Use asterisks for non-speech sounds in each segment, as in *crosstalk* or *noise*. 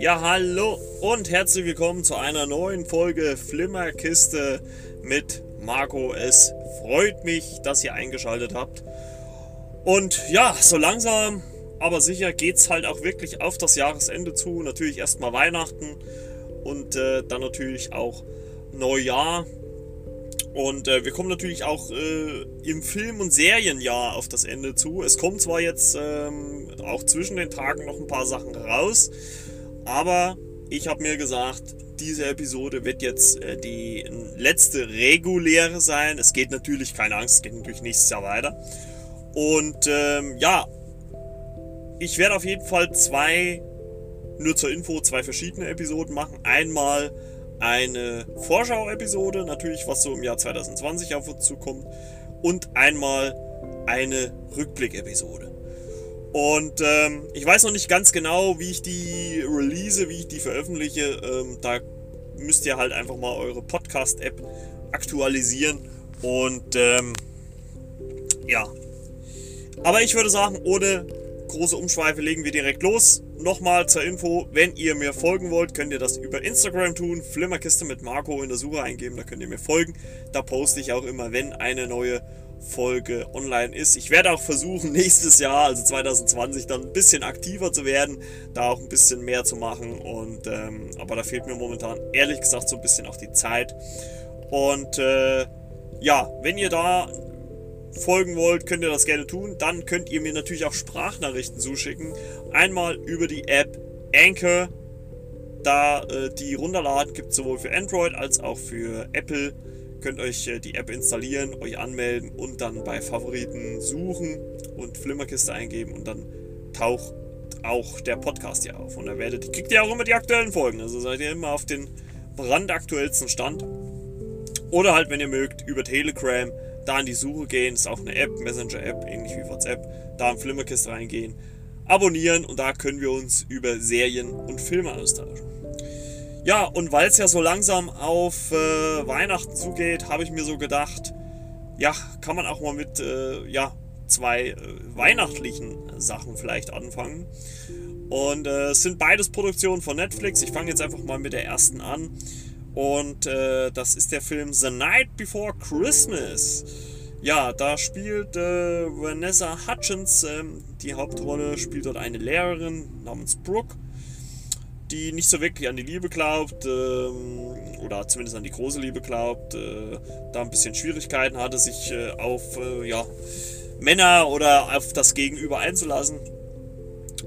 Ja, hallo und herzlich willkommen zu einer neuen Folge Flimmerkiste mit Marco. Es freut mich, dass ihr eingeschaltet habt. Und ja, so langsam, aber sicher geht es halt auch wirklich auf das Jahresende zu. Natürlich erstmal Weihnachten und äh, dann natürlich auch Neujahr. Und äh, wir kommen natürlich auch äh, im Film- und Serienjahr auf das Ende zu. Es kommen zwar jetzt ähm, auch zwischen den Tagen noch ein paar Sachen raus, aber ich habe mir gesagt, diese Episode wird jetzt äh, die letzte reguläre sein. Es geht natürlich, keine Angst, es geht natürlich nächstes Jahr weiter. Und ähm, ja, ich werde auf jeden Fall zwei, nur zur Info, zwei verschiedene Episoden machen. Einmal eine Vorschau-Episode, natürlich was so im Jahr 2020 auf uns zukommt. Und einmal eine Rückblick-Episode. Und ähm, ich weiß noch nicht ganz genau, wie ich die release, wie ich die veröffentliche. Ähm, da müsst ihr halt einfach mal eure Podcast-App aktualisieren. Und ähm, ja. Aber ich würde sagen, ohne große Umschweife legen wir direkt los. Nochmal zur Info, wenn ihr mir folgen wollt, könnt ihr das über Instagram tun. Flimmerkiste mit Marco in der Suche eingeben, da könnt ihr mir folgen. Da poste ich auch immer, wenn eine neue Folge online ist. Ich werde auch versuchen, *laughs* nächstes Jahr, also 2020, dann ein bisschen aktiver zu werden, da auch ein bisschen mehr zu machen. Und ähm, aber da fehlt mir momentan ehrlich gesagt so ein bisschen auch die Zeit. Und äh, ja, wenn ihr da folgen wollt, könnt ihr das gerne tun. Dann könnt ihr mir natürlich auch Sprachnachrichten zuschicken. Einmal über die App Anchor. Da äh, die runterladen gibt es sowohl für Android als auch für Apple könnt euch äh, die App installieren, euch anmelden und dann bei Favoriten suchen und Flimmerkiste eingeben und dann taucht auch der Podcast hier auf. Und da werdet, kriegt ihr auch immer die aktuellen Folgen. Also seid ihr immer auf den brandaktuellsten Stand. Oder halt, wenn ihr mögt, über Telegram da in die Suche gehen. ist auch eine App, Messenger-App, ähnlich wie WhatsApp. Da in Flimmerkiste reingehen, abonnieren und da können wir uns über Serien und Filme austauschen. Ja, und weil es ja so langsam auf äh, Weihnachten zugeht, habe ich mir so gedacht, ja, kann man auch mal mit äh, ja, zwei äh, weihnachtlichen Sachen vielleicht anfangen. Und äh, es sind beides Produktionen von Netflix. Ich fange jetzt einfach mal mit der ersten an. Und äh, das ist der Film The Night Before Christmas. Ja, da spielt äh, Vanessa Hutchins ähm, die Hauptrolle, spielt dort eine Lehrerin namens Brooke die nicht so wirklich an die Liebe glaubt, ähm, oder zumindest an die große Liebe glaubt, äh, da ein bisschen Schwierigkeiten hatte, sich äh, auf äh, ja, Männer oder auf das Gegenüber einzulassen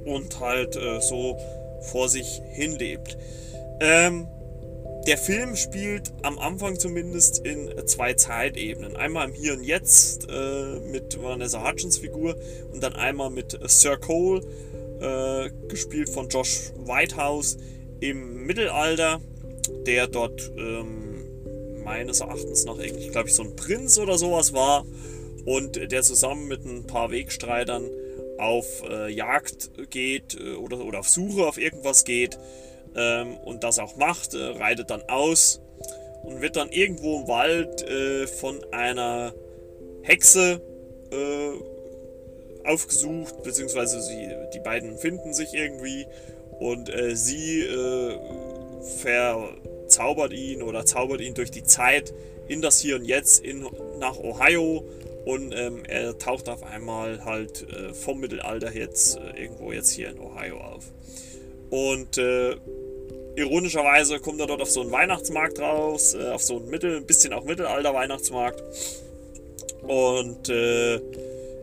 und halt äh, so vor sich hinlebt. Ähm, der Film spielt am Anfang zumindest in zwei Zeitebenen. Einmal im Hier und Jetzt äh, mit Vanessa Hutchins Figur und dann einmal mit Sir Cole, äh, gespielt von Josh Whitehouse im Mittelalter, der dort ähm, meines Erachtens nach irgendwie, glaube ich, so ein Prinz oder sowas war und der zusammen mit ein paar Wegstreitern auf äh, Jagd geht äh, oder, oder auf Suche auf irgendwas geht ähm, und das auch macht, äh, reitet dann aus und wird dann irgendwo im Wald äh, von einer Hexe äh, aufgesucht, beziehungsweise sie, die beiden finden sich irgendwie und äh, sie äh, verzaubert ihn oder zaubert ihn durch die Zeit in das Hier und Jetzt in, nach Ohio und ähm, er taucht auf einmal halt äh, vom Mittelalter jetzt äh, irgendwo jetzt hier in Ohio auf. Und äh, ironischerweise kommt er dort auf so einen Weihnachtsmarkt raus, äh, auf so einen Mittel, ein bisschen auch Mittelalter-Weihnachtsmarkt. Und äh,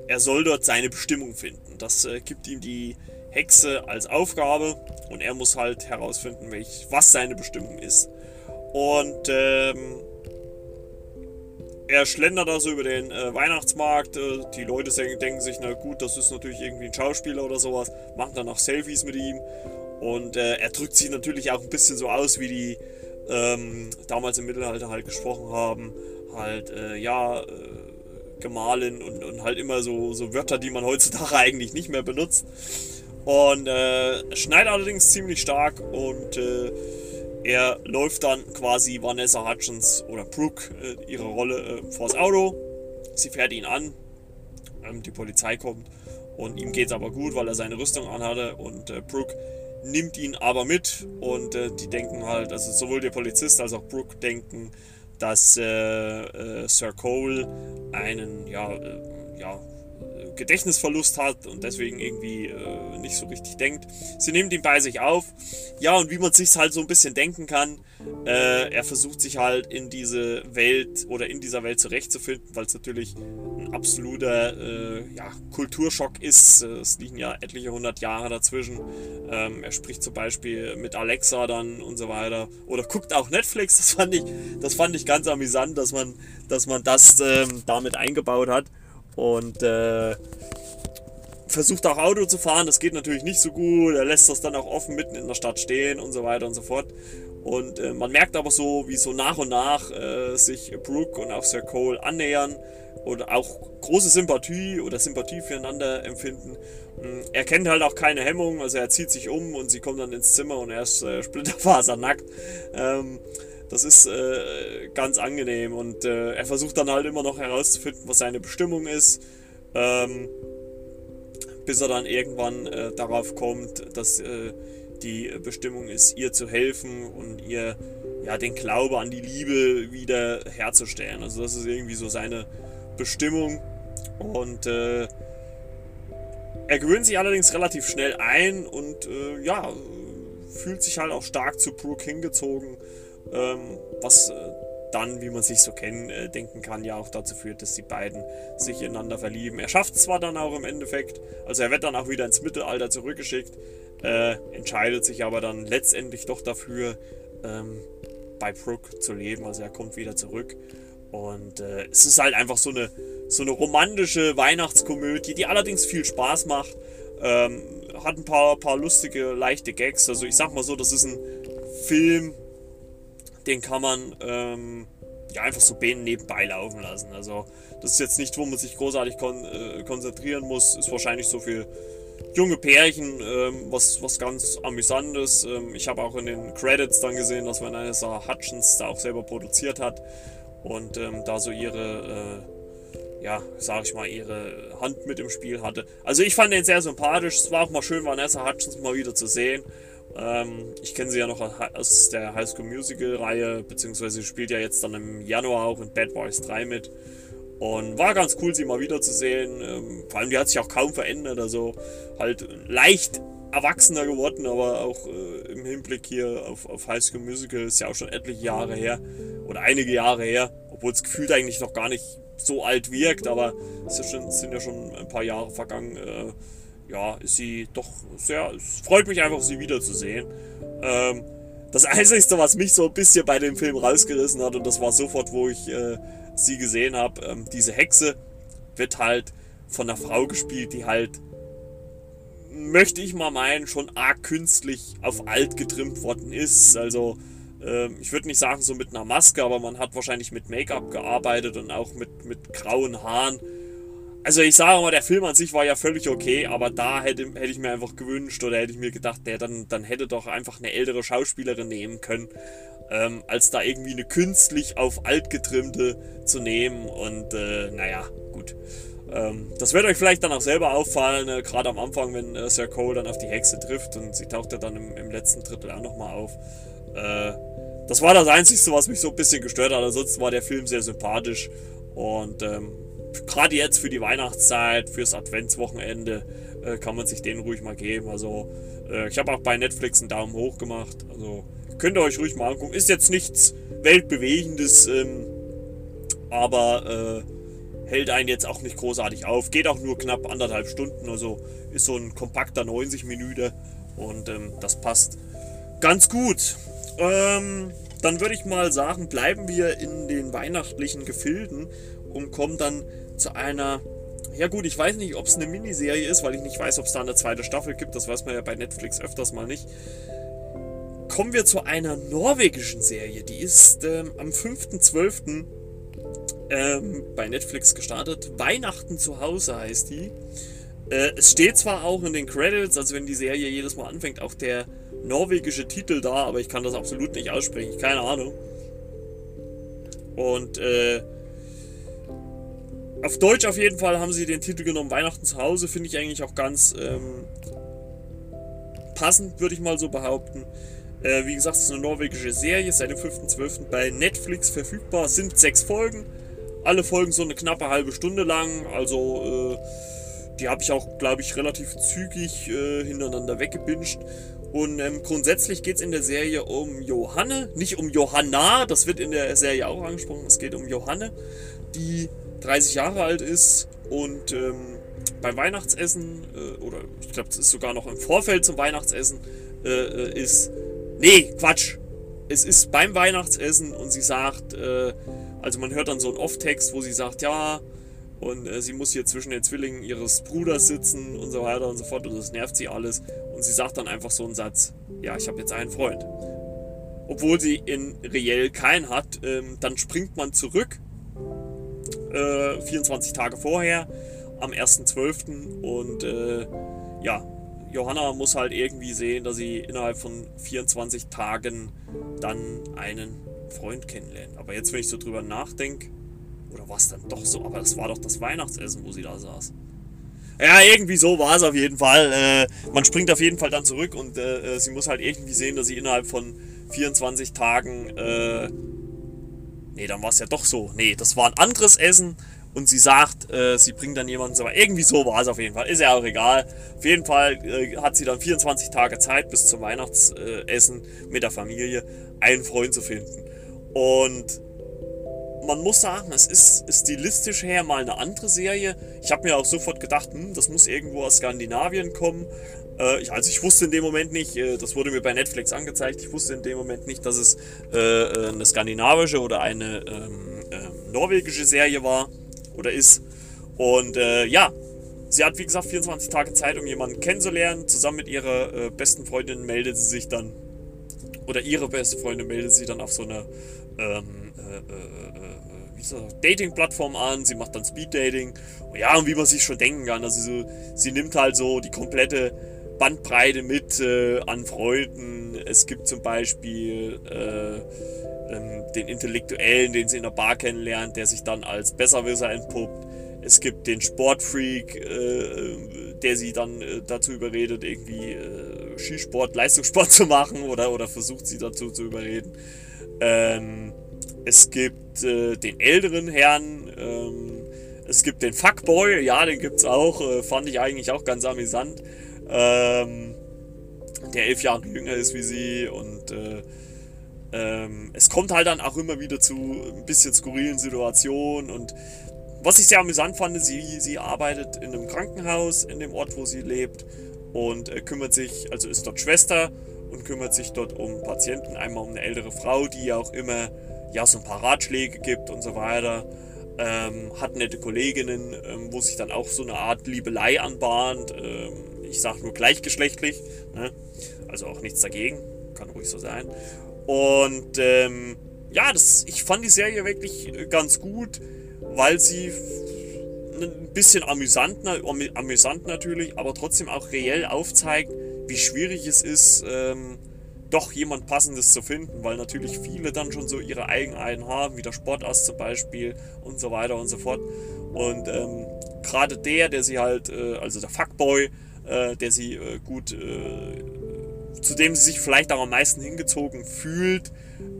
er soll dort seine Bestimmung finden. Das äh, gibt ihm die Hexe als Aufgabe und er muss halt herausfinden, welch, was seine Bestimmung ist. Und ähm, er schlendert also über den äh, Weihnachtsmarkt. Äh, die Leute denken sich, na gut, das ist natürlich irgendwie ein Schauspieler oder sowas, machen dann auch Selfies mit ihm. Und äh, er drückt sich natürlich auch ein bisschen so aus, wie die ähm, damals im Mittelalter halt gesprochen haben. Halt, äh, ja, äh, gemahlen und, und halt immer so, so Wörter, die man heutzutage *laughs* eigentlich nicht mehr benutzt. Und äh, schneit allerdings ziemlich stark und äh, er läuft dann quasi Vanessa Hutchins oder Brooke, äh, ihre Rolle, äh, vors Auto. Sie fährt ihn an. Ähm, die Polizei kommt. Und ihm geht es aber gut, weil er seine Rüstung anhatte. Und äh, Brooke nimmt ihn aber mit. Und äh, die denken halt, also sowohl der Polizist als auch Brooke denken, dass äh, äh, Sir Cole einen, ja, ja, Gedächtnisverlust hat und deswegen irgendwie äh, nicht so richtig denkt. Sie nimmt ihn bei sich auf. Ja, und wie man sich halt so ein bisschen denken kann, äh, er versucht sich halt in diese Welt oder in dieser Welt zurechtzufinden, weil es natürlich ein absoluter äh, ja, Kulturschock ist. Es liegen ja etliche hundert Jahre dazwischen. Ähm, er spricht zum Beispiel mit Alexa dann und so weiter. Oder guckt auch Netflix. Das fand ich, das fand ich ganz amüsant, dass man, dass man das ähm, damit eingebaut hat. Und äh, versucht auch Auto zu fahren. Das geht natürlich nicht so gut. Er lässt das dann auch offen mitten in der Stadt stehen und so weiter und so fort. Und äh, man merkt aber so, wie so nach und nach äh, sich Brooke und auch Sir Cole annähern und auch große Sympathie oder Sympathie füreinander empfinden. Hm, er kennt halt auch keine Hemmung, also er zieht sich um und sie kommt dann ins Zimmer und er ist äh, splitterfasernackt. Ähm, das ist äh, ganz angenehm und äh, er versucht dann halt immer noch herauszufinden, was seine Bestimmung ist, ähm, bis er dann irgendwann äh, darauf kommt, dass äh, die Bestimmung ist, ihr zu helfen und ihr ja den Glaube an die Liebe wieder herzustellen. Also das ist irgendwie so seine Bestimmung und äh, er gewöhnt sich allerdings relativ schnell ein und äh, ja fühlt sich halt auch stark zu Brooke hingezogen ähm, was äh, dann, wie man sich so kennen, äh, denken kann, ja auch dazu führt, dass die beiden sich ineinander verlieben. Er schafft es zwar dann auch im Endeffekt, also er wird dann auch wieder ins Mittelalter zurückgeschickt, äh, entscheidet sich aber dann letztendlich doch dafür, ähm, bei Brooke zu leben. Also er kommt wieder zurück. Und äh, es ist halt einfach so eine, so eine romantische Weihnachtskomödie, die allerdings viel Spaß macht. Ähm, hat ein paar, paar lustige, leichte Gags. Also ich sag mal so, das ist ein Film, den kann man ähm, ja einfach so nebenbei laufen lassen. Also das ist jetzt nicht, wo man sich großartig kon äh, konzentrieren muss. Ist wahrscheinlich so für junge Pärchen ähm, was, was ganz amüsantes. Ähm, ich habe auch in den Credits dann gesehen, dass Vanessa Hutchins da auch selber produziert hat und ähm, da so ihre äh, ja, sag ich mal, ihre Hand mit im Spiel hatte. Also ich fand den sehr sympathisch. Es war auch mal schön, Vanessa Hutchins mal wieder zu sehen. Ähm, ich kenne sie ja noch aus der High School Musical Reihe, beziehungsweise spielt ja jetzt dann im Januar auch in Bad Boys 3 mit. Und war ganz cool, sie mal wiederzusehen. Ähm, vor allem, die hat sich auch kaum verändert. Also halt leicht erwachsener geworden, aber auch äh, im Hinblick hier auf, auf High School Musical ist ja auch schon etliche Jahre her. Oder einige Jahre her. Obwohl es gefühlt eigentlich noch gar nicht so alt wirkt, aber es ja sind ja schon ein paar Jahre vergangen. Äh, ja, ist sie doch sehr. Es freut mich einfach, sie wiederzusehen. Ähm, das *laughs* Einzige, was mich so ein bisschen bei dem Film rausgerissen hat, und das war sofort, wo ich äh, sie gesehen habe, ähm, diese Hexe wird halt von einer Frau gespielt, die halt, möchte ich mal meinen, schon arg künstlich auf alt getrimmt worden ist. Also, ähm, ich würde nicht sagen so mit einer Maske, aber man hat wahrscheinlich mit Make-up gearbeitet und auch mit, mit grauen Haaren. Also ich sage mal, der Film an sich war ja völlig okay, aber da hätte, hätte ich mir einfach gewünscht oder hätte ich mir gedacht, der dann, dann hätte doch einfach eine ältere Schauspielerin nehmen können, ähm, als da irgendwie eine künstlich auf alt getrimmte zu nehmen. Und äh, naja, gut. Ähm, das wird euch vielleicht dann auch selber auffallen, äh, gerade am Anfang, wenn äh, Sir Cole dann auf die Hexe trifft und sie taucht ja dann im, im letzten Drittel auch nochmal auf. Äh, das war das Einzige, was mich so ein bisschen gestört hat. Ansonsten war der Film sehr sympathisch und ähm, gerade jetzt für die Weihnachtszeit, fürs Adventswochenende, äh, kann man sich den ruhig mal geben. Also, äh, ich habe auch bei Netflix einen Daumen hoch gemacht. Also, könnt ihr euch ruhig mal angucken. Ist jetzt nichts Weltbewegendes, ähm, aber äh, hält einen jetzt auch nicht großartig auf. Geht auch nur knapp anderthalb Stunden. Also, ist so ein kompakter 90 Minuten und ähm, das passt ganz gut. Ähm, dann würde ich mal sagen, bleiben wir in den weihnachtlichen Gefilden und kommen dann zu einer. Ja gut, ich weiß nicht, ob es eine Miniserie ist, weil ich nicht weiß, ob es da eine zweite Staffel gibt. Das weiß man ja bei Netflix öfters mal nicht. Kommen wir zu einer norwegischen Serie. Die ist ähm, am 5.12. Ähm, bei Netflix gestartet. Weihnachten zu Hause heißt die. Äh, es steht zwar auch in den Credits, also wenn die Serie jedes Mal anfängt, auch der norwegische Titel da, aber ich kann das absolut nicht aussprechen, keine Ahnung. Und äh, auf Deutsch auf jeden Fall haben sie den Titel genommen, Weihnachten zu Hause, finde ich eigentlich auch ganz ähm, passend, würde ich mal so behaupten. Äh, wie gesagt, es ist eine norwegische Serie, seit dem 5.12. bei Netflix verfügbar, sind sechs Folgen. Alle Folgen so eine knappe halbe Stunde lang, also äh, die habe ich auch, glaube ich, relativ zügig äh, hintereinander weggebinged. Und ähm, grundsätzlich geht es in der Serie um Johanne, nicht um Johanna, das wird in der Serie auch angesprochen, es geht um Johanne, die 30 Jahre alt ist und ähm, beim Weihnachtsessen, äh, oder ich glaube, es ist sogar noch im Vorfeld zum Weihnachtsessen, äh, äh, ist. Nee, Quatsch! Es ist beim Weihnachtsessen und sie sagt, äh, also man hört dann so einen Off-Text, wo sie sagt, ja, und äh, sie muss hier zwischen den Zwillingen ihres Bruders sitzen und so weiter und so fort und das nervt sie alles. Und sie sagt dann einfach so einen Satz, ja, ich habe jetzt einen Freund. Obwohl sie in reell keinen hat, ähm, dann springt man zurück, äh, 24 Tage vorher, am 1.12. und äh, ja, Johanna muss halt irgendwie sehen, dass sie innerhalb von 24 Tagen dann einen Freund kennenlernt. Aber jetzt, wenn ich so drüber nachdenke, oder war es dann doch so? Aber das war doch das Weihnachtsessen, wo sie da saß. Ja, irgendwie so war es auf jeden Fall. Äh, man springt auf jeden Fall dann zurück und äh, äh sie muss halt irgendwie sehen, dass sie innerhalb von 24 Tagen. Äh, nee, dann war es ja doch so. Nee, das war ein anderes Essen und sie sagt, äh, sie bringt dann jemanden. Aber irgendwie so war es auf jeden Fall. Ist ja auch egal. Auf jeden Fall äh, hat sie dann 24 Tage Zeit bis zum Weihnachtsessen mit der Familie einen Freund zu finden. Und man muss sagen, es ist stilistisch her mal eine andere Serie. Ich habe mir auch sofort gedacht, hm, das muss irgendwo aus Skandinavien kommen. Äh, ich, also ich wusste in dem Moment nicht, äh, das wurde mir bei Netflix angezeigt, ich wusste in dem Moment nicht, dass es äh, äh eine skandinavische oder eine ähm, ähm, norwegische Serie war oder ist. Und äh, ja, sie hat wie gesagt 24 Tage Zeit, um jemanden kennenzulernen. Zusammen mit ihrer äh, besten Freundin meldet sie sich dann, oder ihre beste Freundin meldet sich dann auf so eine ähm, Dating-Plattform an, sie macht dann Speed-Dating. Ja, und wie man sich schon denken kann, also so, sie nimmt halt so die komplette Bandbreite mit äh, an Freunden. Es gibt zum Beispiel äh, ähm, den Intellektuellen, den sie in der Bar kennenlernt, der sich dann als Besserwisser entpuppt. Es gibt den Sportfreak, äh, der sie dann äh, dazu überredet, irgendwie äh, Skisport, Leistungssport *laughs* zu machen oder, oder versucht sie dazu zu überreden. Ähm, es gibt äh, den älteren Herrn. Ähm, es gibt den Fuckboy. Ja, den gibt es auch. Äh, fand ich eigentlich auch ganz amüsant. Ähm, der elf Jahre jünger ist wie sie. Und äh, ähm, es kommt halt dann auch immer wieder zu ein bisschen skurrilen Situationen. Und was ich sehr amüsant fand, sie, sie arbeitet in einem Krankenhaus in dem Ort, wo sie lebt. Und äh, kümmert sich, also ist dort Schwester und kümmert sich dort um Patienten. Einmal um eine ältere Frau, die ja auch immer ja, so ein paar Ratschläge gibt und so weiter. Ähm, hat nette Kolleginnen, ähm, wo sich dann auch so eine Art Liebelei anbahnt. Ähm, ich sage nur gleichgeschlechtlich, ne? also auch nichts dagegen, kann ruhig so sein. Und ähm, ja, das, ich fand die Serie wirklich ganz gut, weil sie ein bisschen amüsant, amüsant natürlich, aber trotzdem auch reell aufzeigt, wie schwierig es ist, ähm, doch jemand Passendes zu finden, weil natürlich viele dann schon so ihre Eigenheiten haben, wie der Sportass zum Beispiel und so weiter und so fort. Und ähm, gerade der, der sie halt, äh, also der Fuckboy, äh, der sie äh, gut, äh, zu dem sie sich vielleicht auch am meisten hingezogen fühlt,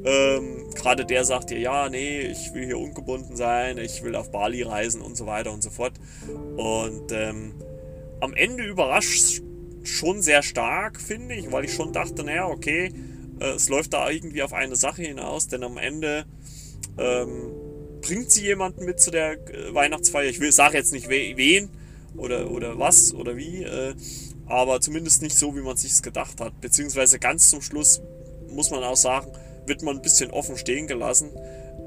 ähm, gerade der sagt ihr, ja, nee, ich will hier ungebunden sein, ich will auf Bali reisen und so weiter und so fort. Und ähm, am Ende überrascht schon sehr stark, finde ich, weil ich schon dachte, naja, okay, äh, es läuft da irgendwie auf eine Sache hinaus, denn am Ende ähm, bringt sie jemanden mit zu der äh, Weihnachtsfeier. Ich will sage jetzt nicht we wen oder, oder was oder wie, äh, aber zumindest nicht so, wie man sich gedacht hat. Beziehungsweise ganz zum Schluss muss man auch sagen, wird man ein bisschen offen stehen gelassen.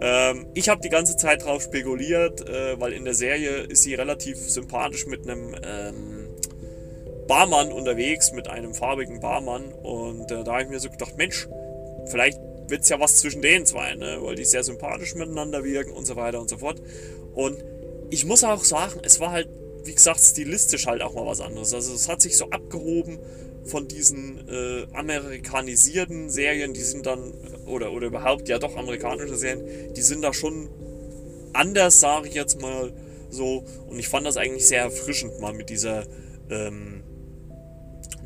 Ähm, ich habe die ganze Zeit drauf spekuliert, äh, weil in der Serie ist sie relativ sympathisch mit einem ähm, Barmann unterwegs mit einem farbigen Barmann und äh, da habe ich mir so gedacht, Mensch, vielleicht wird es ja was zwischen den zwei, ne? weil die sehr sympathisch miteinander wirken und so weiter und so fort. Und ich muss auch sagen, es war halt wie gesagt, stilistisch halt auch mal was anderes. Also es hat sich so abgehoben von diesen äh, amerikanisierten Serien, die sind dann, oder, oder überhaupt ja doch amerikanische Serien, die sind da schon anders, sage ich jetzt mal so. Und ich fand das eigentlich sehr erfrischend mal mit dieser ähm,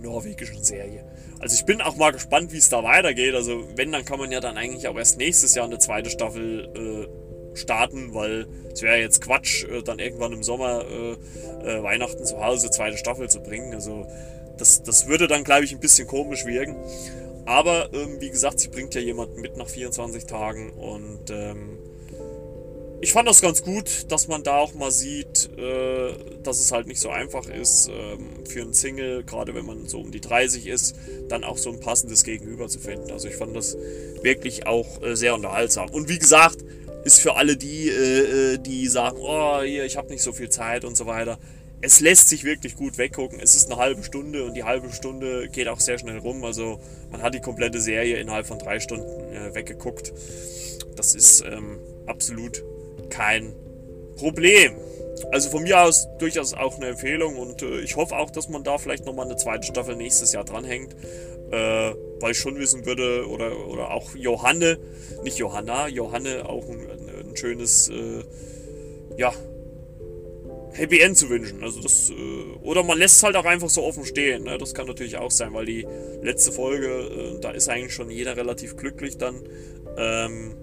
norwegischen Serie. Also ich bin auch mal gespannt, wie es da weitergeht. Also wenn, dann kann man ja dann eigentlich auch erst nächstes Jahr eine zweite Staffel äh, starten, weil es wäre jetzt Quatsch, äh, dann irgendwann im Sommer äh, äh Weihnachten zu Hause zweite Staffel zu bringen. Also das, das würde dann, glaube ich, ein bisschen komisch wirken. Aber ähm, wie gesagt, sie bringt ja jemanden mit nach 24 Tagen und ähm, ich fand das ganz gut, dass man da auch mal sieht, äh, dass es halt nicht so einfach ist, ähm, für einen Single, gerade wenn man so um die 30 ist, dann auch so ein passendes Gegenüber zu finden. Also ich fand das wirklich auch äh, sehr unterhaltsam. Und wie gesagt, ist für alle die, äh, äh die sagen, oh, hier, ich habe nicht so viel Zeit und so weiter. Es lässt sich wirklich gut weggucken. Es ist eine halbe Stunde und die halbe Stunde geht auch sehr schnell rum. Also man hat die komplette Serie innerhalb von drei Stunden äh, weggeguckt. Das ist ähm, absolut kein Problem. Also von mir aus durchaus auch eine Empfehlung und äh, ich hoffe auch, dass man da vielleicht nochmal eine zweite Staffel nächstes Jahr dranhängt, äh, weil ich schon wissen würde, oder, oder auch Johanne, nicht Johanna, Johanne auch ein, ein schönes, äh, ja, Happy End zu wünschen. Also das, äh, oder man lässt es halt auch einfach so offen stehen. Ne? Das kann natürlich auch sein, weil die letzte Folge, äh, da ist eigentlich schon jeder relativ glücklich dann. Ähm,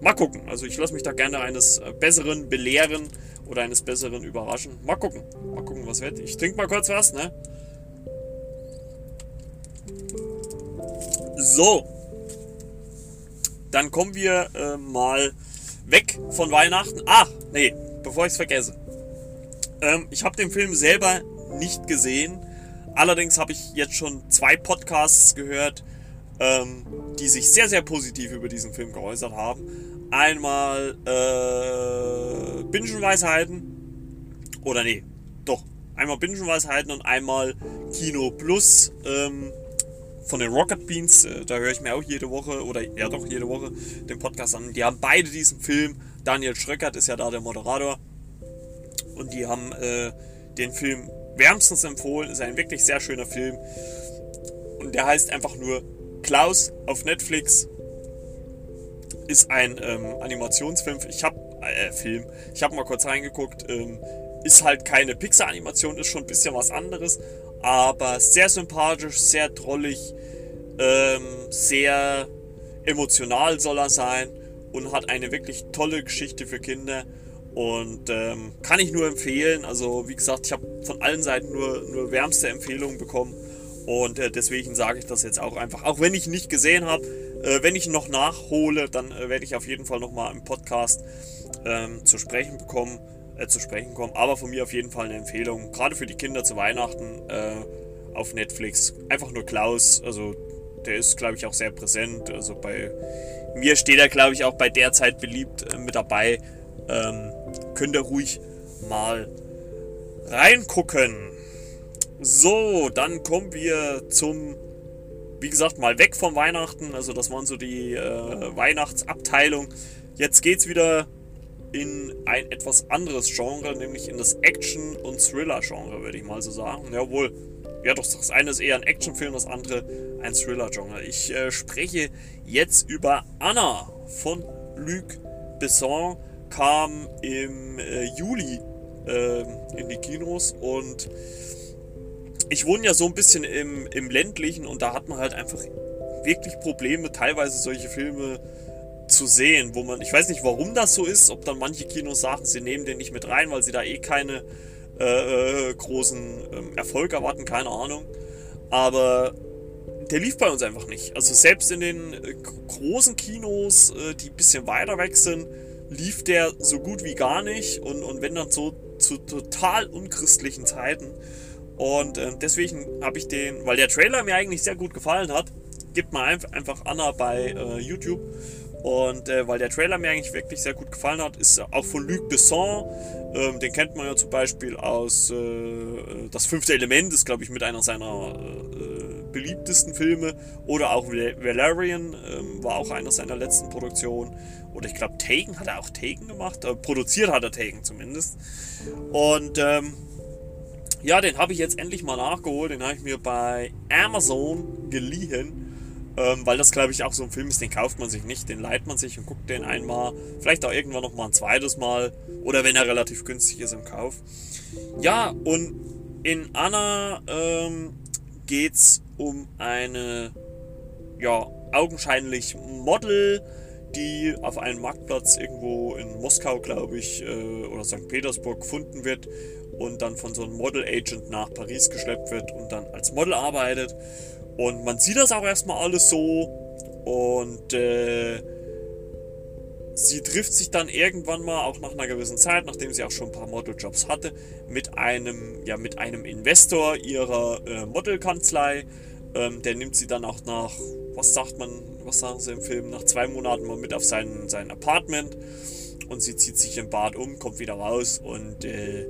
Mal gucken. Also ich lasse mich da gerne eines äh, Besseren belehren oder eines Besseren überraschen. Mal gucken. Mal gucken, was wird. Ich trinke mal kurz was, ne? So. Dann kommen wir äh, mal weg von Weihnachten. Ah, nee, bevor ich es vergesse. Ähm, ich habe den Film selber nicht gesehen. Allerdings habe ich jetzt schon zwei Podcasts gehört, ähm, die sich sehr, sehr positiv über diesen Film geäußert haben. Einmal äh, Bingenweisheiten. Oder nee, doch. Einmal Bingenweisheiten und einmal Kino Plus ähm, von den Rocket Beans. Äh, da höre ich mir auch jede Woche, oder ja doch jede Woche, den Podcast an. Die haben beide diesen Film. Daniel Schröckert ist ja da der Moderator. Und die haben äh, den Film wärmstens empfohlen. Ist ein wirklich sehr schöner Film. Und der heißt einfach nur Klaus auf Netflix ist ein ähm, Animationsfilm. Ich habe äh, Film. Ich habe mal kurz reingeguckt. Ähm, ist halt keine Pixar-Animation, ist schon ein bisschen was anderes, aber sehr sympathisch, sehr drollig, ähm, sehr emotional soll er sein und hat eine wirklich tolle Geschichte für Kinder und ähm, kann ich nur empfehlen. Also wie gesagt, ich habe von allen Seiten nur, nur wärmste Empfehlungen bekommen und äh, deswegen sage ich das jetzt auch einfach. Auch wenn ich nicht gesehen habe, äh, wenn ich noch nachhole, dann äh, werde ich auf jeden Fall nochmal im Podcast ähm, zu sprechen bekommen, äh, zu sprechen kommen. Aber von mir auf jeden Fall eine Empfehlung, gerade für die Kinder zu Weihnachten äh, auf Netflix. Einfach nur Klaus, also der ist, glaube ich, auch sehr präsent. Also bei mir steht er, glaube ich, auch bei der Zeit beliebt äh, mit dabei. Ähm, könnt ihr ruhig mal reingucken. So, dann kommen wir zum, wie gesagt, mal weg vom Weihnachten. Also das waren so die äh, Weihnachtsabteilung. Jetzt geht es wieder in ein etwas anderes Genre, nämlich in das Action- und Thriller-Genre, würde ich mal so sagen. Jawohl, ja doch, das eine ist eher ein Actionfilm, das andere ein Thriller-Genre. Ich äh, spreche jetzt über Anna von Luc Besson, kam im äh, Juli äh, in die Kinos und ich wohne ja so ein bisschen im, im ländlichen und da hat man halt einfach wirklich Probleme, teilweise solche Filme zu sehen, wo man, ich weiß nicht, warum das so ist, ob dann manche Kinos sagen, sie nehmen den nicht mit rein, weil sie da eh keine äh, äh großen äh, Erfolg erwarten, keine Ahnung. Aber der lief bei uns einfach nicht. Also selbst in den äh, großen Kinos, äh, die ein bisschen weiter weg sind, lief der so gut wie gar nicht. Und, und wenn dann so zu total unchristlichen Zeiten. Und äh, deswegen habe ich den, weil der Trailer mir eigentlich sehr gut gefallen hat, gibt mal einfach Anna bei äh, YouTube. Und äh, weil der Trailer mir eigentlich wirklich sehr gut gefallen hat, ist auch von Luc Besson. Ähm, den kennt man ja zum Beispiel aus äh, Das fünfte Element, ist glaube ich mit einer seiner äh, beliebtesten Filme. Oder auch Valerian ähm, war auch einer seiner letzten Produktionen. Oder ich glaube Taken hat er auch Taken gemacht. Äh, produziert hat er Taken zumindest. Und ähm, Ja, den habe ich jetzt endlich mal nachgeholt. Den habe ich mir bei Amazon geliehen. Ähm, weil das, glaube ich, auch so ein Film ist, den kauft man sich nicht. Den leiht man sich und guckt den einmal. Vielleicht auch irgendwann noch mal ein zweites Mal. Oder wenn er relativ günstig ist im Kauf. Ja, und in Anna ähm, geht es um eine, ja, augenscheinlich Model, die auf einem Marktplatz irgendwo in Moskau, glaube ich, äh, oder St. Petersburg gefunden wird und dann von so einem Model Agent nach Paris geschleppt wird und dann als Model arbeitet. Und man sieht das auch erstmal alles so. Und äh, sie trifft sich dann irgendwann mal, auch nach einer gewissen Zeit, nachdem sie auch schon ein paar Modeljobs hatte, mit einem, ja, mit einem Investor ihrer äh, Modelkanzlei. Ähm, der nimmt sie dann auch nach, was sagt man, was sagen sie im Film, nach zwei Monaten mal mit auf sein, sein Apartment. Und sie zieht sich im Bad um, kommt wieder raus und äh,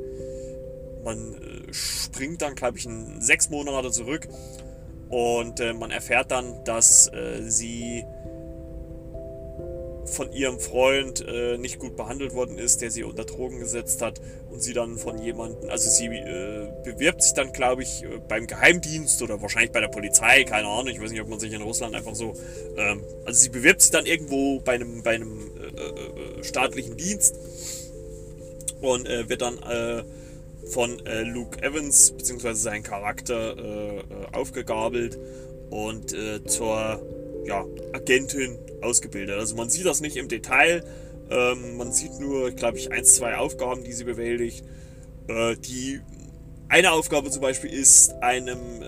man äh, springt dann, glaube ich, in sechs Monate zurück und äh, man erfährt dann, dass äh, sie von ihrem Freund äh, nicht gut behandelt worden ist, der sie unter Drogen gesetzt hat und sie dann von jemandem, also sie äh, bewirbt sich dann, glaube ich, äh, beim Geheimdienst oder wahrscheinlich bei der Polizei, keine Ahnung, ich weiß nicht, ob man sich in Russland einfach so, ähm, also sie bewirbt sich dann irgendwo bei einem, bei einem äh, staatlichen Dienst und wird dann von äh, Luke Evans bzw. sein Charakter äh, äh, aufgegabelt und äh, zur ja, Agentin ausgebildet. Also man sieht das nicht im Detail, ähm, man sieht nur, glaube ich, ein, zwei Aufgaben, die sie bewältigt. Äh, die eine Aufgabe zum Beispiel ist, einem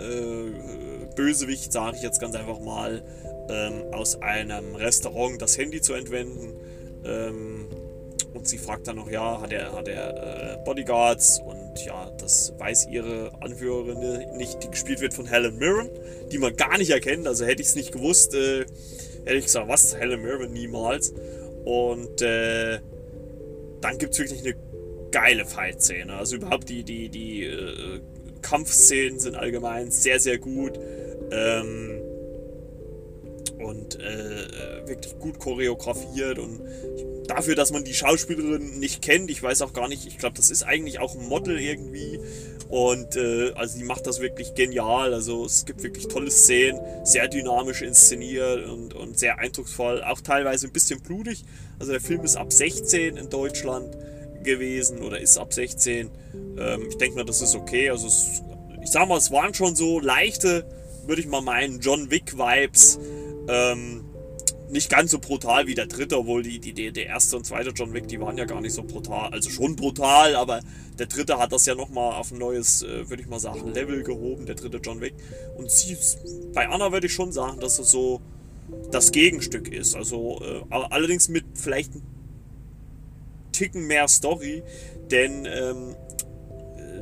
Bösewicht, sage ich jetzt ganz einfach mal, ähm, aus einem Restaurant das Handy zu entwenden. Ähm, und sie fragt dann noch, ja, hat er, hat er äh, Bodyguards? Und ja, das weiß ihre Anführerin nicht, die gespielt wird von Helen Mirren, die man gar nicht erkennt. Also hätte ich es nicht gewusst, äh, hätte ich gesagt, was, Helen Mirren niemals. Und äh, dann gibt es wirklich eine geile Fight-Szene. Also überhaupt die, die, die äh, Kampfszenen sind allgemein sehr, sehr gut. Ähm, und äh, wirklich gut choreografiert und dafür, dass man die Schauspielerin nicht kennt, ich weiß auch gar nicht, ich glaube, das ist eigentlich auch ein Model irgendwie und äh, also die macht das wirklich genial, also es gibt wirklich tolle Szenen, sehr dynamisch inszeniert und, und sehr eindrucksvoll, auch teilweise ein bisschen blutig, also der Film ist ab 16 in Deutschland gewesen oder ist ab 16, ähm, ich denke mal, das ist okay, also es, ich sag mal, es waren schon so leichte, würde ich mal meinen, John Wick Vibes, ähm, nicht ganz so brutal wie der dritte, obwohl die, die, der erste und zweite John Wick, die waren ja gar nicht so brutal. Also schon brutal, aber der dritte hat das ja nochmal auf ein neues, äh, würde ich mal sagen, Level gehoben, der dritte John Wick. Und sie, bei Anna würde ich schon sagen, dass es so das Gegenstück ist. Also äh, allerdings mit vielleicht ein Ticken mehr Story, denn ähm,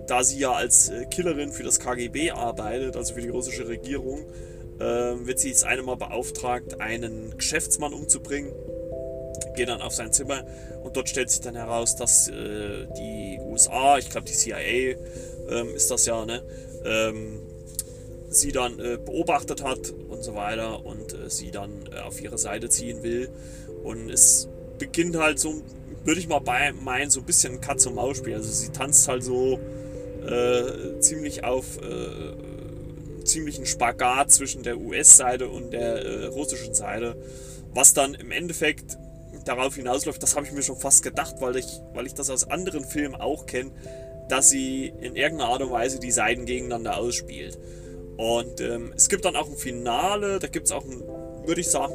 da sie ja als äh, Killerin für das KGB arbeitet, also für die russische Regierung, äh, wird sie jetzt eine Mal beauftragt, einen Geschäftsmann umzubringen. Geht dann auf sein Zimmer und dort stellt sich dann heraus, dass äh, die USA, ich glaube die CIA ähm, ist das ja, ne, ähm, sie dann äh, beobachtet hat und so weiter und äh, sie dann äh, auf ihre Seite ziehen will. Und es beginnt halt so, würde ich mal bei meinen, so ein bisschen Katz-und-Maus-Spiel. Also sie tanzt halt so äh, ziemlich auf äh, ziemlichen Spagat zwischen der US-Seite und der äh, russischen Seite, was dann im Endeffekt darauf hinausläuft, das habe ich mir schon fast gedacht, weil ich, weil ich das aus anderen Filmen auch kenne, dass sie in irgendeiner Art und Weise die Seiten gegeneinander ausspielt. Und ähm, es gibt dann auch ein Finale, da gibt es auch einen, würde ich sagen,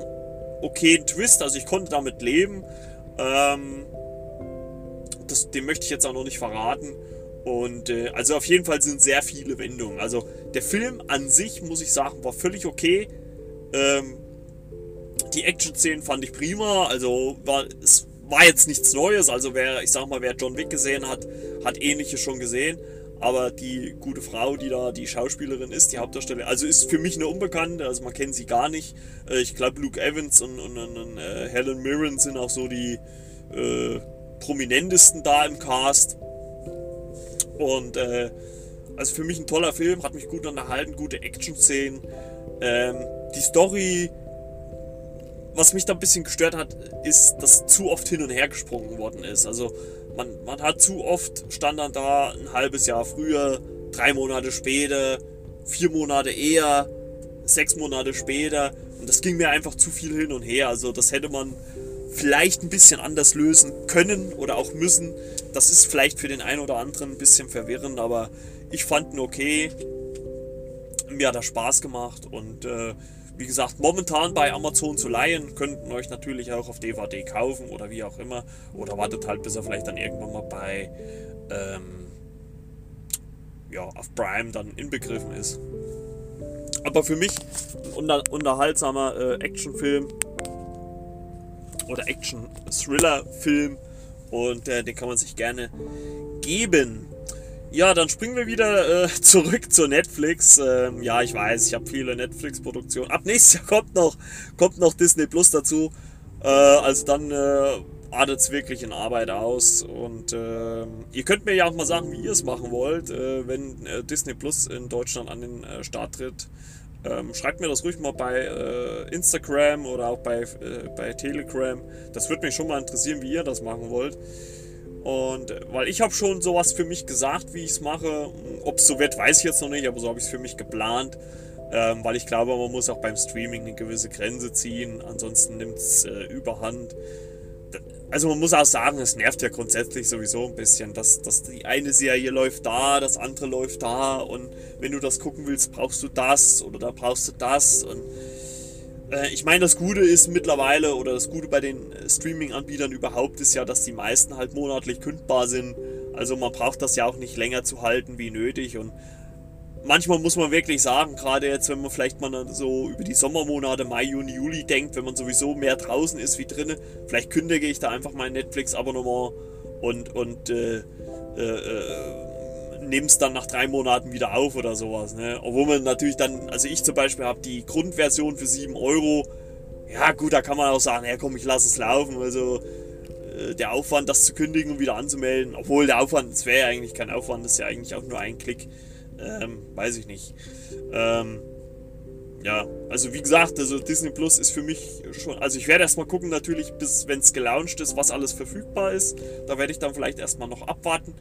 okayen Twist, also ich konnte damit leben. Ähm, das, den möchte ich jetzt auch noch nicht verraten. Und äh, also auf jeden Fall sind sehr viele Wendungen. Also der Film an sich, muss ich sagen, war völlig okay. Ähm, die Action-Szenen fand ich prima. Also war, es war jetzt nichts Neues. Also wer, ich sag mal, wer John Wick gesehen hat, hat ähnliches schon gesehen. Aber die gute Frau, die da die Schauspielerin ist, die Hauptdarstellerin, also ist für mich eine Unbekannte, also man kennt sie gar nicht. Äh, ich glaube, Luke Evans und, und, und, und äh, Helen Mirren sind auch so die äh, prominentesten da im Cast. Und äh, also für mich ein toller Film, hat mich gut unterhalten, gute Action-Szenen. Ähm, die Story, was mich da ein bisschen gestört hat, ist, dass zu oft hin und her gesprungen worden ist. Also man, man hat zu oft, stand dann da ein halbes Jahr früher, drei Monate später, vier Monate eher, sechs Monate später. Und das ging mir einfach zu viel hin und her. Also das hätte man vielleicht ein bisschen anders lösen können oder auch müssen. Das ist vielleicht für den einen oder anderen ein bisschen verwirrend, aber ich fand ihn okay. Mir hat er Spaß gemacht und äh, wie gesagt, momentan bei Amazon zu leihen, könnten euch natürlich auch auf DVD kaufen oder wie auch immer. Oder wartet halt, bis er vielleicht dann irgendwann mal bei ähm, ja, auf Prime dann inbegriffen ist. Aber für mich ein unter unterhaltsamer äh, Actionfilm oder Action-Thriller-Film und äh, den kann man sich gerne geben. Ja, dann springen wir wieder äh, *laughs* zurück zu Netflix. Ähm, ja, ich weiß, ich habe viele Netflix-Produktionen. Ab nächstes Jahr kommt noch, kommt noch Disney Plus dazu. Äh, also dann äh, artet es wirklich in Arbeit aus. Und äh, ihr könnt mir ja auch mal sagen, wie ihr es machen wollt, äh, wenn äh, Disney Plus in Deutschland an den äh, Start tritt. Ähm, schreibt mir das ruhig mal bei äh, Instagram oder auch bei, äh, bei Telegram. Das würde mich schon mal interessieren, wie ihr das machen wollt. Und weil ich habe schon sowas für mich gesagt, wie ich es mache. Ob es so wird, weiß ich jetzt noch nicht, aber so habe ich es für mich geplant. Ähm, weil ich glaube, man muss auch beim Streaming eine gewisse Grenze ziehen. Ansonsten nimmt es äh, überhand also man muss auch sagen, es nervt ja grundsätzlich sowieso ein bisschen, dass, dass die eine Serie läuft da, das andere läuft da und wenn du das gucken willst, brauchst du das oder da brauchst du das und äh, ich meine, das Gute ist mittlerweile oder das Gute bei den Streaming-Anbietern überhaupt ist ja, dass die meisten halt monatlich kündbar sind. Also man braucht das ja auch nicht länger zu halten wie nötig und manchmal muss man wirklich sagen, gerade jetzt, wenn man vielleicht mal so über die Sommermonate Mai, Juni, Juli denkt, wenn man sowieso mehr draußen ist wie drinnen, vielleicht kündige ich da einfach mein Netflix-Abonnement und, und äh, äh, äh, nehme es dann nach drei Monaten wieder auf oder sowas. Ne? Obwohl man natürlich dann, also ich zum Beispiel habe die Grundversion für 7 Euro. Ja, gut, da kann man auch sagen, ja komm, ich lasse es laufen. Also äh, der Aufwand, das zu kündigen und wieder anzumelden, obwohl der Aufwand, das wäre ja eigentlich kein Aufwand, das ist ja eigentlich auch nur ein Klick. Ähm, weiß ich nicht. Ähm, ja, also wie gesagt, also Disney Plus ist für mich schon, also ich werde erstmal gucken natürlich, bis wenn es gelauncht ist, was alles verfügbar ist. Da werde ich dann vielleicht erstmal noch abwarten.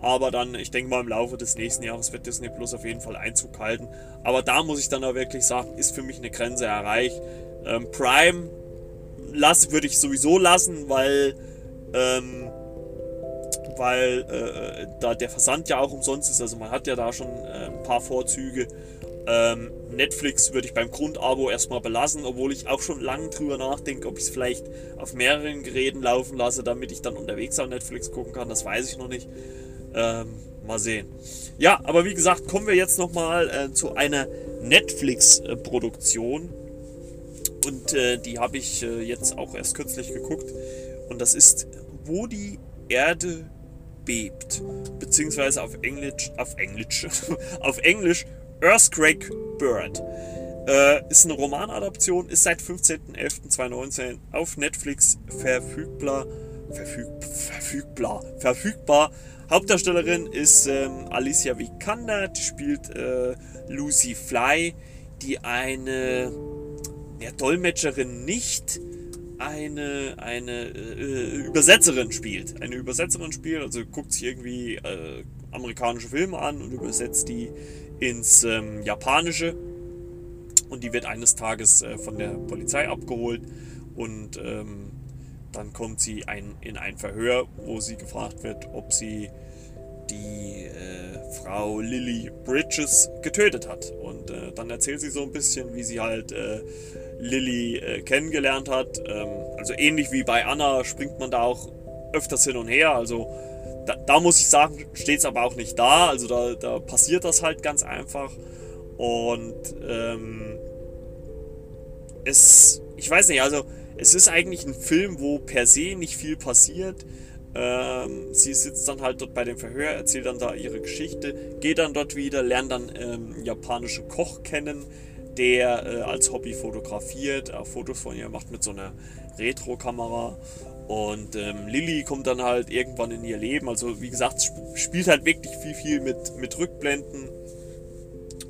Aber dann, ich denke mal, im Laufe des nächsten Jahres wird Disney Plus auf jeden Fall Einzug halten. Aber da muss ich dann auch wirklich sagen, ist für mich eine Grenze erreicht. Ähm, Prime lass, würde ich sowieso lassen, weil ähm, weil äh, da der Versand ja auch umsonst ist. Also man hat ja da schon äh, ein paar Vorzüge. Ähm, Netflix würde ich beim Grundabo erstmal belassen, obwohl ich auch schon lange drüber nachdenke, ob ich es vielleicht auf mehreren Geräten laufen lasse, damit ich dann unterwegs auf Netflix gucken kann. Das weiß ich noch nicht. Ähm, mal sehen. Ja, aber wie gesagt, kommen wir jetzt nochmal äh, zu einer Netflix-Produktion. Und äh, die habe ich äh, jetzt auch erst kürzlich geguckt. Und das ist, wo die Erde bebt. Beziehungsweise auf Englisch, auf Englisch, *laughs* auf Englisch Earthquake Bird. Äh, ist eine Romanadaption, ist seit 15.11.2019 auf Netflix verfügbar. Verfüg, verfügbar. Verfügbar. Hauptdarstellerin ist ähm, Alicia Vikander, die spielt äh, Lucy Fly, die eine ja, Dolmetscherin nicht, eine, eine äh, Übersetzerin spielt. Eine Übersetzerin spielt, also guckt sich irgendwie äh, amerikanische Filme an und übersetzt die ins ähm, Japanische. Und die wird eines Tages äh, von der Polizei abgeholt und ähm, dann kommt sie ein, in ein Verhör, wo sie gefragt wird, ob sie die äh, Frau Lily Bridges getötet hat. Und äh, dann erzählt sie so ein bisschen, wie sie halt äh, Lilly äh, kennengelernt hat. Ähm, also ähnlich wie bei Anna springt man da auch öfters hin und her. Also da, da muss ich sagen, steht es aber auch nicht da. Also da, da passiert das halt ganz einfach. Und ähm, es, ich weiß nicht, also es ist eigentlich ein Film, wo per se nicht viel passiert. Ähm, sie sitzt dann halt dort bei dem Verhör, erzählt dann da ihre Geschichte, geht dann dort wieder, lernt dann ähm, japanischen Koch kennen, der äh, als Hobby fotografiert, auch Fotos von ihr macht mit so einer Retro-Kamera. Und ähm, Lilly kommt dann halt irgendwann in ihr Leben. Also wie gesagt, sp spielt halt wirklich viel, viel mit, mit Rückblenden.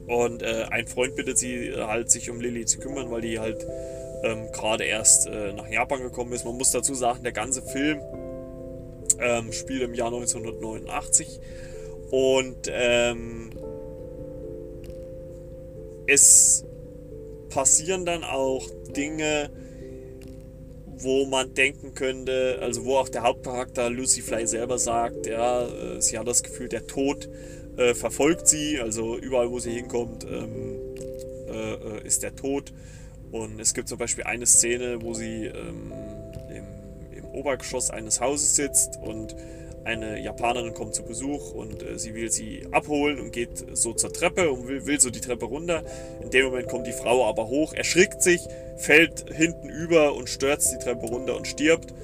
Und äh, ein Freund bittet sie halt, sich um Lilly zu kümmern, weil die halt ähm, gerade erst äh, nach Japan gekommen ist. Man muss dazu sagen, der ganze Film ähm, spielt im Jahr 1989. Und ähm, es passieren dann auch Dinge, wo man denken könnte, also wo auch der Hauptcharakter Lucy Fly selber sagt, ja, äh, sie hat das Gefühl, der Tod äh, verfolgt sie, also überall, wo sie hinkommt, ähm, äh, äh, ist der Tod. Und es gibt zum Beispiel eine Szene, wo sie ähm, im, im Obergeschoss eines Hauses sitzt und eine Japanerin kommt zu Besuch und äh, sie will sie abholen und geht so zur Treppe und will, will so die Treppe runter. In dem Moment kommt die Frau aber hoch, erschrickt sich, fällt hinten über und stürzt die Treppe runter und stirbt.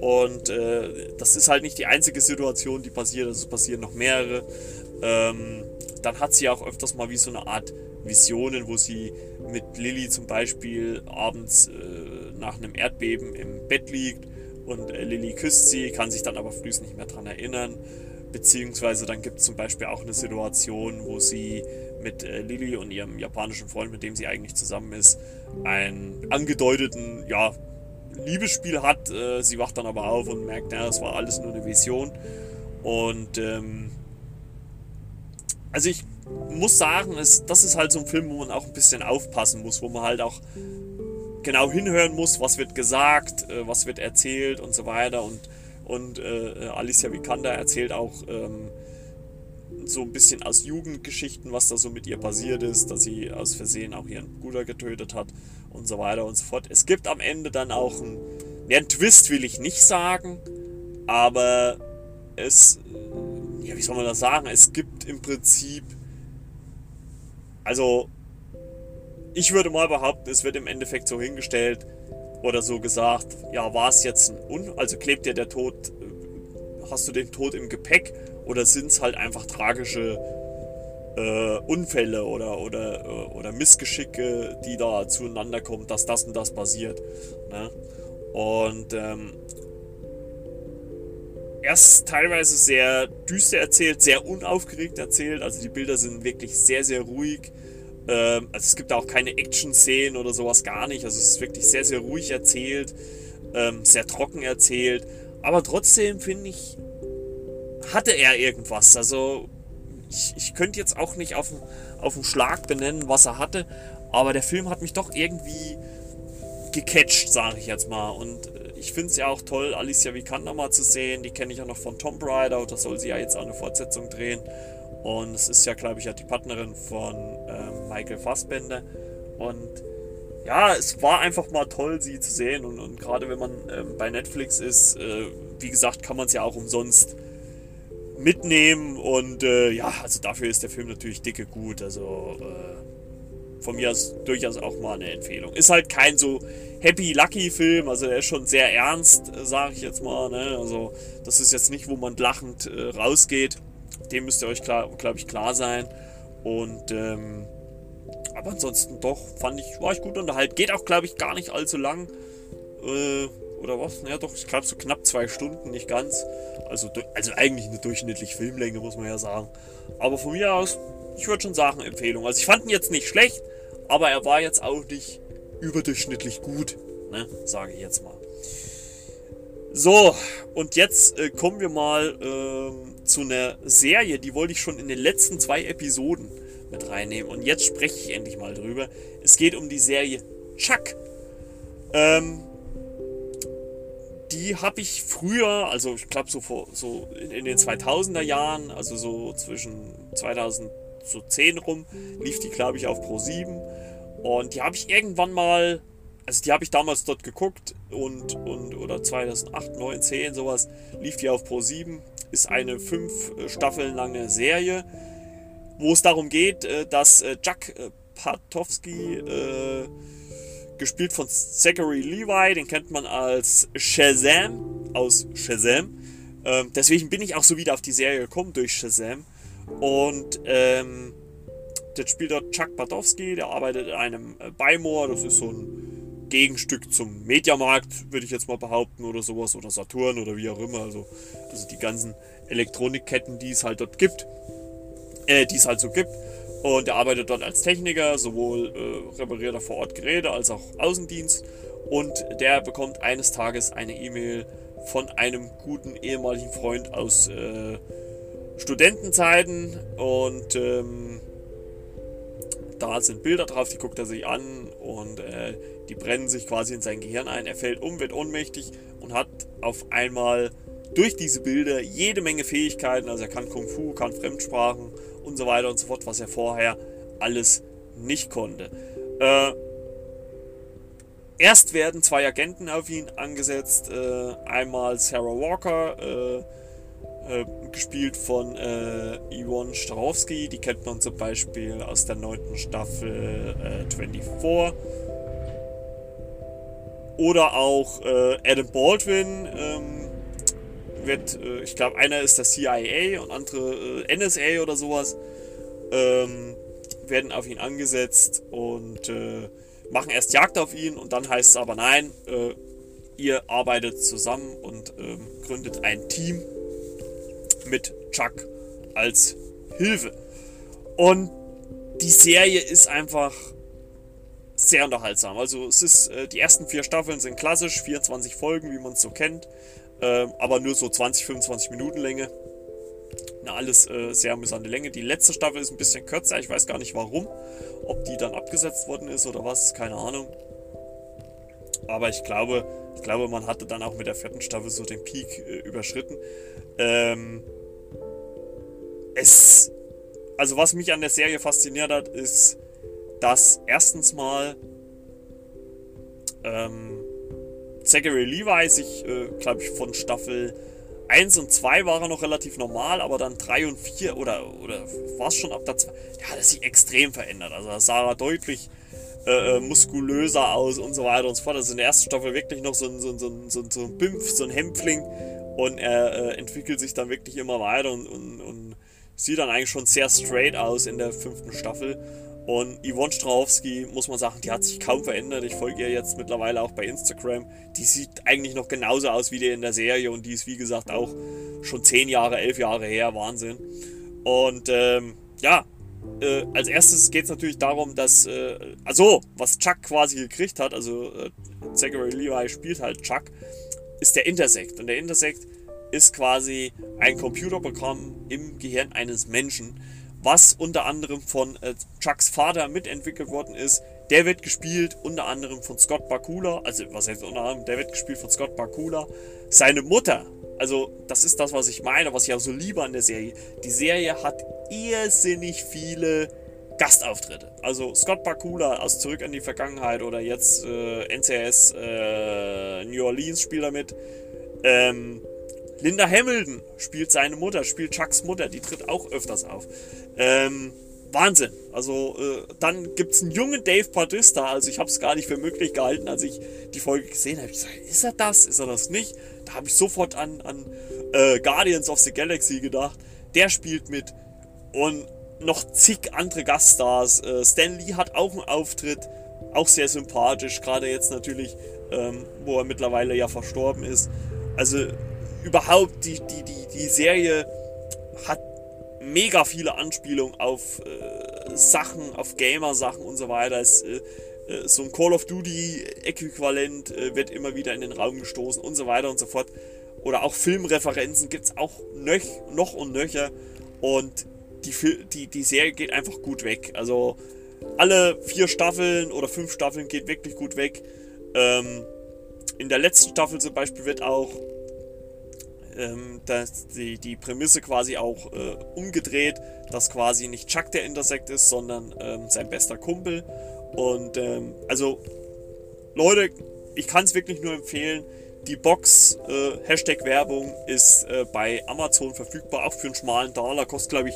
Und äh, das ist halt nicht die einzige Situation, die passiert, also es passieren noch mehrere. Ähm, dann hat sie auch öfters mal wie so eine Art Visionen, wo sie mit Lilly zum Beispiel abends äh, nach einem Erdbeben im Bett liegt und äh, Lilly küsst sie, kann sich dann aber frühst nicht mehr daran erinnern. Beziehungsweise dann gibt es zum Beispiel auch eine Situation, wo sie mit äh, Lilly und ihrem japanischen Freund, mit dem sie eigentlich zusammen ist, einen angedeuteten, ja, Liebesspiel hat. Äh, sie wacht dann aber auf und merkt, ja, das war alles nur eine Vision. Und ähm, also ich muss sagen, es, das ist halt so ein Film, wo man auch ein bisschen aufpassen muss, wo man halt auch genau hinhören muss, was wird gesagt, äh, was wird erzählt und so weiter. Und, und äh, Alicia Vikander erzählt auch ähm, so ein bisschen aus Jugendgeschichten, was da so mit ihr passiert ist, dass sie aus Versehen auch ihren Bruder getötet hat und so weiter und so fort. Es gibt am Ende dann auch einen, ja, einen Twist, will ich nicht sagen, aber es, ja, wie soll man das sagen? Es gibt im Prinzip, also ich würde mal behaupten, es wird im Endeffekt so hingestellt oder so gesagt, ja, war es jetzt ein Un... Also klebt dir der Tod, äh, hast du den Tod im Gepäck oder sind es halt einfach tragische äh, Unfälle oder, oder, äh, oder Missgeschicke, die da zueinander kommen, dass das und das passiert. Ne? Und ähm, erst teilweise sehr düster erzählt, sehr unaufgeregt erzählt. Also die Bilder sind wirklich sehr, sehr ruhig. Ähm, also es gibt auch keine Action-Szenen oder sowas gar nicht. Also es ist wirklich sehr, sehr ruhig erzählt, ähm, sehr trocken erzählt. Aber trotzdem finde ich, hatte er irgendwas. Also ich, ich könnte jetzt auch nicht auf, auf den Schlag benennen, was er hatte. Aber der Film hat mich doch irgendwie gecatcht, sage ich jetzt mal. Und äh, ich finde es ja auch toll, Alicia Vikander mal zu sehen. Die kenne ich ja noch von Tomb Raider. Da soll sie ja jetzt auch eine Fortsetzung drehen. Und es ist ja, glaube ich, ja die Partnerin von ähm, Michael Fassbender. Und ja, es war einfach mal toll, sie zu sehen. Und, und gerade wenn man ähm, bei Netflix ist, äh, wie gesagt, kann man es ja auch umsonst mitnehmen. Und äh, ja, also dafür ist der Film natürlich dicke gut. Also äh, von mir aus durchaus auch mal eine Empfehlung. Ist halt kein so happy-lucky-Film, also der ist schon sehr ernst, äh, sage ich jetzt mal. Ne? Also das ist jetzt nicht, wo man lachend äh, rausgeht. Dem müsst ihr euch, glaube ich, klar sein. Und, ähm, aber ansonsten doch, fand ich, war ich gut unterhalten. Geht auch, glaube ich, gar nicht allzu lang. Äh, oder was? Ja, doch, ich glaube so knapp zwei Stunden, nicht ganz. Also, also eigentlich eine durchschnittliche Filmlänge, muss man ja sagen. Aber von mir aus, ich würde schon sagen, Empfehlung. Also ich fand ihn jetzt nicht schlecht, aber er war jetzt auch nicht überdurchschnittlich gut, ne? Sage ich jetzt mal. So, und jetzt äh, kommen wir mal äh, zu einer Serie, die wollte ich schon in den letzten zwei Episoden mit reinnehmen. Und jetzt spreche ich endlich mal drüber. Es geht um die Serie Chuck. Ähm, die habe ich früher, also ich glaube so, vor, so in, in, den 2000er Jahren, also so zwischen 2010 rum, lief die glaube ich auf Pro 7. Und die habe ich irgendwann mal also die habe ich damals dort geguckt und, und oder 2008, 9, 10, sowas, lief die auf Pro 7. Ist eine fünf äh, Staffeln lange Serie, wo es darum geht, äh, dass äh, Jack Patowski, gespielt von Zachary Levi, den kennt man als Shazam aus Shazam. Ähm, deswegen bin ich auch so wieder auf die Serie gekommen durch Shazam. Und ähm, das spielt dort Chuck Patowski, der arbeitet in einem Beimoor, das ist so ein Gegenstück zum Mediamarkt, würde ich jetzt mal behaupten, oder sowas, oder Saturn oder wie auch immer. Also, also die ganzen Elektronikketten, die es halt dort gibt, äh, die es halt so gibt. Und er arbeitet dort als Techniker, sowohl äh, repariert er vor Ort Geräte als auch Außendienst. Und der bekommt eines Tages eine E-Mail von einem guten ehemaligen Freund aus äh, Studentenzeiten. Und ähm, da sind Bilder drauf, die guckt er sich an und äh, die brennen sich quasi in sein Gehirn ein. Er fällt um, wird ohnmächtig und hat auf einmal durch diese Bilder jede Menge Fähigkeiten. Also er kann Kung Fu, kann Fremdsprachen und so weiter und so fort, was er vorher alles nicht konnte. Äh, erst werden zwei Agenten auf ihn angesetzt. Äh, einmal Sarah Walker, äh, äh gespielt von äh, Yvonne Starowski. Die kennt man zum Beispiel aus der neunten Staffel 24. Äh, Oder auch Adam Baldwin. Ähm, wird, ich glaube, einer ist der CIA und andere NSA oder sowas. Ähm, werden auf ihn angesetzt und äh, machen erst Jagd auf ihn und dann heißt es aber nein, äh, ihr arbeitet zusammen und ähm, gründet ein Team mit Chuck als Hilfe. Und die Serie ist einfach sehr unterhaltsam. Also es ist, äh, die ersten vier Staffeln sind klassisch, 24 Folgen, wie man es so kennt, äh, aber nur so 20, 25 Minuten Länge. Na, alles äh, sehr amüsante Länge. Die letzte Staffel ist ein bisschen kürzer, ich weiß gar nicht warum. Ob die dann abgesetzt worden ist oder was, keine Ahnung. Aber ich glaube, ich glaube, man hatte dann auch mit der vierten Staffel so den Peak äh, überschritten. Ähm, es. Also, was mich an der Serie fasziniert hat, ist, dass erstens mal ähm, Zachary Levi sich, äh, glaube ich, von Staffel 1 und 2 waren noch relativ normal, aber dann 3 und 4 oder, oder war es schon ab der 2, ja, hat er sich extrem verändert. Also sah er deutlich äh, äh, muskulöser aus und so weiter und so fort. Also in der ersten Staffel wirklich noch so ein, so ein, so ein, so ein, so ein Bimpf, so ein Hämpfling und er äh, entwickelt sich dann wirklich immer weiter und, und, und sieht dann eigentlich schon sehr straight aus in der fünften Staffel. Und Yvonne Strahovski, muss man sagen, die hat sich kaum verändert. Ich folge ihr jetzt mittlerweile auch bei Instagram. Die sieht eigentlich noch genauso aus wie die in der Serie und die ist, wie gesagt, auch schon 10 Jahre, 11 Jahre her. Wahnsinn. Und ähm, ja, äh, als erstes geht es natürlich darum, dass, äh, also, was Chuck quasi gekriegt hat, also äh, Zachary Levi spielt halt Chuck, ist der Intersect. Und der Intersect ist quasi ein Computerprogramm im Gehirn eines Menschen was unter anderem von äh, Chucks Vater mitentwickelt worden ist. Der wird gespielt unter anderem von Scott Bakula, also was heißt unter anderem, der wird gespielt von Scott Bakula. Seine Mutter, also das ist das, was ich meine, was ich auch so liebe an der Serie. Die Serie hat irrsinnig viele Gastauftritte. Also Scott Bakula aus Zurück in die Vergangenheit oder jetzt äh, NCS äh, New Orleans spielt er mit. Ähm, Linda Hamilton spielt seine Mutter, spielt Chucks Mutter, die tritt auch öfters auf. Ähm, Wahnsinn. Also äh, dann gibt es einen jungen Dave Bautista. Also ich habe es gar nicht für möglich gehalten, als ich die Folge gesehen habe. Ich gesagt, ist er das? Ist er das nicht? Da habe ich sofort an, an äh, Guardians of the Galaxy gedacht. Der spielt mit. Und noch zig andere Gaststars. Äh, Stan Lee hat auch einen Auftritt. Auch sehr sympathisch. Gerade jetzt natürlich, ähm, wo er mittlerweile ja verstorben ist. Also überhaupt die, die, die, die Serie hat mega viele Anspielungen auf äh, Sachen, auf Gamer-Sachen und so weiter. Es, äh, äh, so ein Call of Duty-Äquivalent äh, wird immer wieder in den Raum gestoßen und so weiter und so fort. Oder auch Filmreferenzen gibt es auch nöch, noch und nöcher. Und die, die, die Serie geht einfach gut weg. Also alle vier Staffeln oder fünf Staffeln geht wirklich gut weg. Ähm, in der letzten Staffel zum Beispiel wird auch ähm, dass die, die Prämisse quasi auch äh, umgedreht, dass quasi nicht Chuck der Intersekt ist, sondern ähm, sein bester Kumpel. Und ähm, also, Leute, ich kann es wirklich nur empfehlen. Die Box, äh, Hashtag Werbung, ist äh, bei Amazon verfügbar, auch für einen schmalen Dollar. Kostet, glaube ich,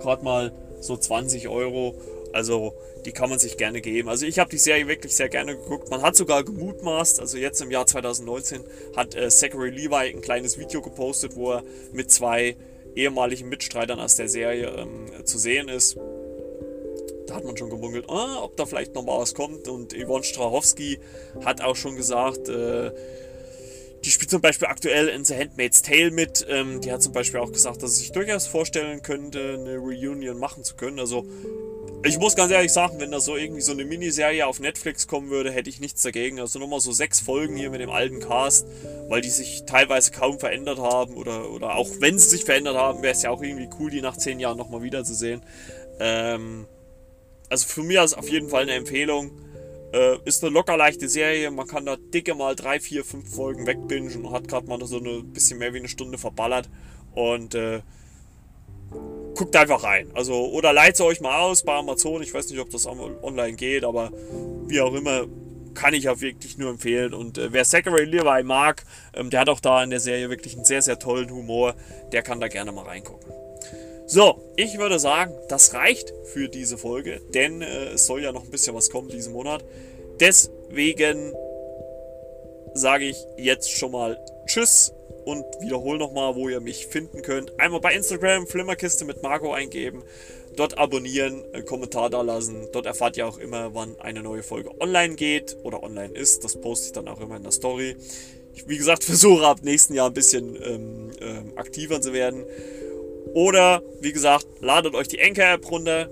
gerade mal so 20 Euro. Also die kann man sich gerne geben. Also ich habe die Serie wirklich sehr gerne geguckt. Man hat sogar gemutmaßt, also jetzt im Jahr 2019 hat äh, Zachary Levi ein kleines Video gepostet, wo er mit zwei ehemaligen Mitstreitern aus der Serie ähm, zu sehen ist. Da hat man schon gemunkelt, ah, ob da vielleicht noch mal was kommt. Und Yvonne Strachowski hat auch schon gesagt, äh, die spielt zum Beispiel aktuell in The Handmaid's Tale mit. Ähm, die hat zum Beispiel auch gesagt, dass sie sich durchaus vorstellen könnte, eine Reunion machen zu können. Also ich muss ganz ehrlich sagen, wenn da so irgendwie so eine Miniserie auf Netflix kommen würde, hätte ich nichts dagegen. Also nochmal so sechs Folgen hier mit dem alten Cast, weil die sich teilweise kaum verändert haben oder, oder auch wenn sie sich verändert haben, wäre es ja auch irgendwie cool, die nach zehn Jahren nochmal wiederzusehen. Ähm, also für mich ist auf jeden Fall eine Empfehlung. Äh, ist eine locker leichte Serie. Man kann da dicke mal drei, vier, fünf Folgen wegbingen und hat gerade mal so eine bisschen mehr wie eine Stunde verballert. Und äh, guckt einfach rein. Also, oder leitet euch mal aus bei Amazon. Ich weiß nicht, ob das online geht, aber wie auch immer, kann ich auch wirklich nur empfehlen. Und äh, wer Zachary Levi mag, ähm, der hat auch da in der Serie wirklich einen sehr, sehr tollen Humor. Der kann da gerne mal reingucken. So, ich würde sagen, das reicht für diese Folge, denn äh, es soll ja noch ein bisschen was kommen diesen Monat. Deswegen sage ich jetzt schon mal Tschüss und wiederhole nochmal, wo ihr mich finden könnt. Einmal bei Instagram Flimmerkiste mit Marco eingeben, dort abonnieren, einen Kommentar da lassen. Dort erfahrt ihr auch immer, wann eine neue Folge online geht oder online ist. Das poste ich dann auch immer in der Story. Ich, wie gesagt, *laughs* versuche ab nächsten Jahr ein bisschen ähm, ähm, aktiver zu werden. Oder, wie gesagt, ladet euch die Anchor-App runter,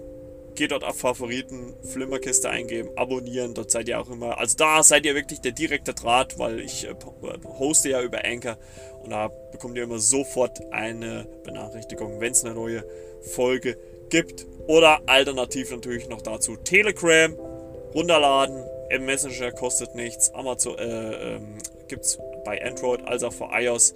geht dort auf Favoriten, Flimmerkiste eingeben, abonnieren, dort seid ihr auch immer, also da seid ihr wirklich der direkte Draht, weil ich äh, hoste ja über Anchor und da bekommt ihr immer sofort eine Benachrichtigung, wenn es eine neue Folge gibt. Oder alternativ natürlich noch dazu Telegram runterladen, im Messenger kostet nichts, Amazon äh, ähm, gibt es bei Android als auch für iOS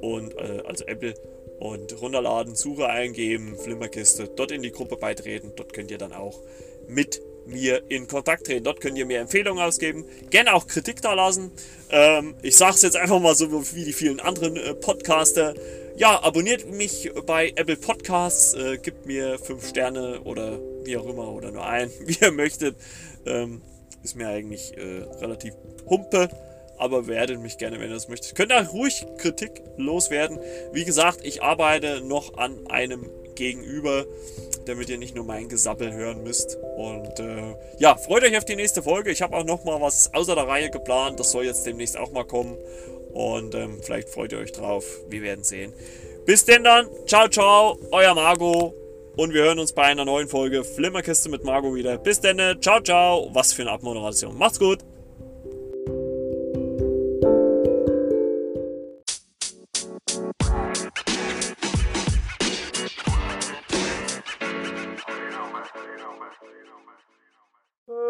und äh, also Apple und runterladen, Suche eingeben, Flimmerkiste, dort in die Gruppe beitreten. Dort könnt ihr dann auch mit mir in Kontakt treten. Dort könnt ihr mir Empfehlungen ausgeben, gerne auch Kritik da lassen. Ähm, ich sage es jetzt einfach mal so wie die vielen anderen äh, Podcaster. Ja, abonniert mich bei Apple Podcasts, äh, gibt mir 5 Sterne oder wie auch immer oder nur ein, *laughs* wie ihr möchtet. Ähm, ist mir eigentlich äh, relativ humpe aber werdet mich gerne, wenn ihr das möchtet. Könnt ihr ruhig Kritik loswerden. Wie gesagt, ich arbeite noch an einem Gegenüber, damit ihr nicht nur mein Gesappel hören müsst. Und äh, ja, freut euch auf die nächste Folge. Ich habe auch noch mal was außer der Reihe geplant. Das soll jetzt demnächst auch mal kommen. Und ähm, vielleicht freut ihr euch drauf. Wir werden sehen. Bis denn dann. Ciao, ciao. Euer Margot. Und wir hören uns bei einer neuen Folge Flimmerkiste mit Margot wieder. Bis denn. Ciao, ciao. Was für eine Abmoderation. Macht's gut.